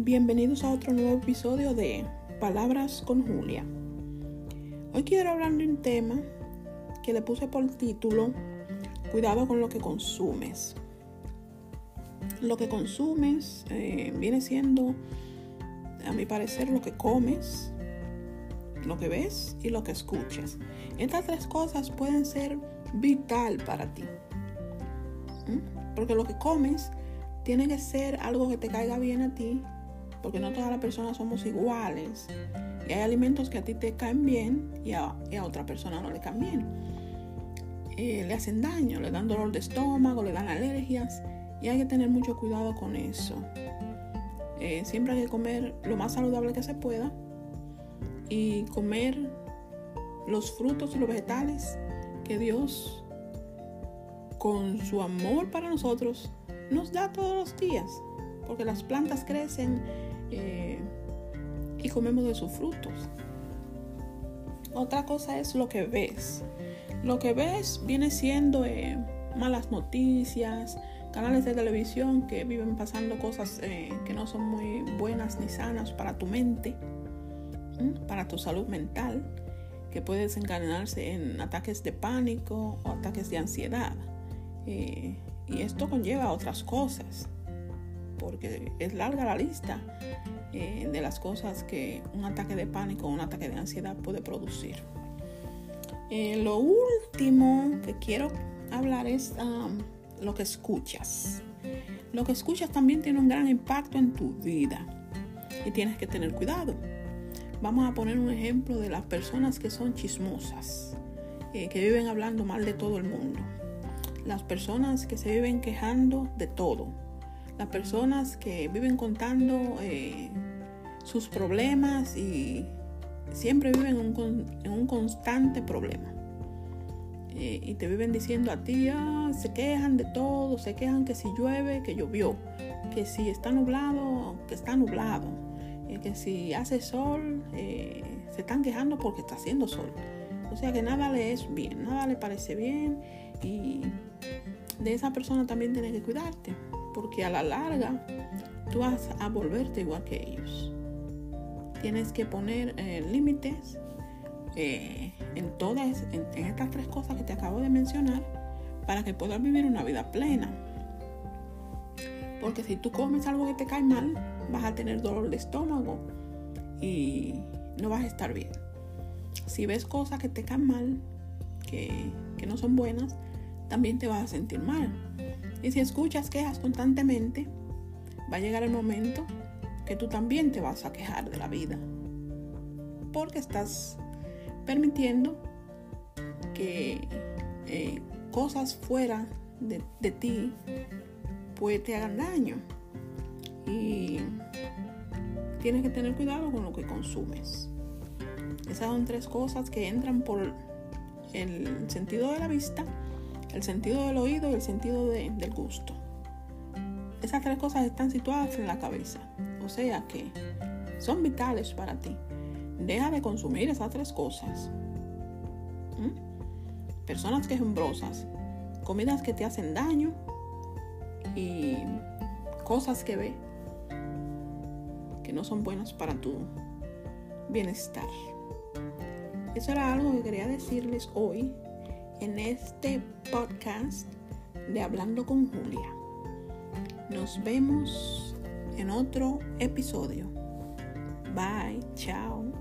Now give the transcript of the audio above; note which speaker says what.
Speaker 1: Bienvenidos a otro nuevo episodio de Palabras con Julia. Hoy quiero hablar de un tema que le puse por título Cuidado con lo que consumes. Lo que consumes eh, viene siendo, a mi parecer, lo que comes, lo que ves y lo que escuchas. Estas tres cosas pueden ser vital para ti. Porque lo que comes tiene que ser algo que te caiga bien a ti porque no todas las personas somos iguales. Y hay alimentos que a ti te caen bien y a, otra persona no le caen bien. Eh, le hacen daño, le dan dolor de estómago, le dan alergias y hay que tener mucho cuidado con eso. Eh, siempre hay que comer lo más saludable que se pueda y comer los frutos y los vegetales que Dios, con su amor para nosotros, nos da todos los días. Porque las plantas crecen eh, y comemos de sus frutos. Otra cosa es lo que ves. Lo que ves viene siendo eh, malas noticias, canales de televisión que viven pasando cosas eh, que no son muy buenas ni sanas para tu mente, para tu salud mental, que puede desencadenarse en ataques de pánico o ataques de ansiedad. y esto conlleva otras cosas porque es larga la lista eh, de las cosas que un ataque de pánico o un ataque de ansiedad puede producir. Eh, lo último que quiero hablar es um, lo que escuchas. Lo que escuchas también tiene un gran impacto en tu vida y tienes que tener cuidado. Vamos a poner un ejemplo de las personas que son chismosas, eh, que viven hablando mal de todo el mundo. Las personas que se viven quejando de todo, las personas que viven contando eh, sus problemas y siempre viven en un, constante problema. Eh, y te viven diciendo a ti, ah, se quejan de todo, se quejan que si llueve, que llovió, que si está nublado, que está nublado, eh, que si hace sol, se están quejando porque está haciendo sol. O sea que nada le es bien, nada le parece bien y de esa persona también tienes que cuidarte porque a la larga tú vas a volverte igual que ellos. Tienes que poner eh, límites eh, en todas, en, estas tres cosas que te acabo de mencionar, para que puedas vivir una vida plena. Porque si tú comes algo que te cae mal, vas a tener dolor de estómago y no vas a estar bien. Si ves cosas que te caen mal, que, que no son buenas, también te vas a sentir mal. Y si escuchas quejas constantemente, va a llegar el momento que tú también te vas a quejar de la vida. Porque estás permitiendo que eh, cosas fuera de, de ti pues te hagan daño. Y tienes que tener cuidado con lo que consumes. Esas son tres cosas que entran por el sentido de la vista el sentido del oído y el sentido del gusto. Esas tres cosas están situadas en la cabeza, o sea que son vitales para ti. Deja de consumir esas tres cosas. ¿Mm? Personas quejumbrosas, comidas que te hacen daño y cosas que ve que no son buenas para tu bienestar. Eso era algo que quería decirles hoy en este podcast de Hablando con Julia. Nos vemos en otro episodio. Bye, chao.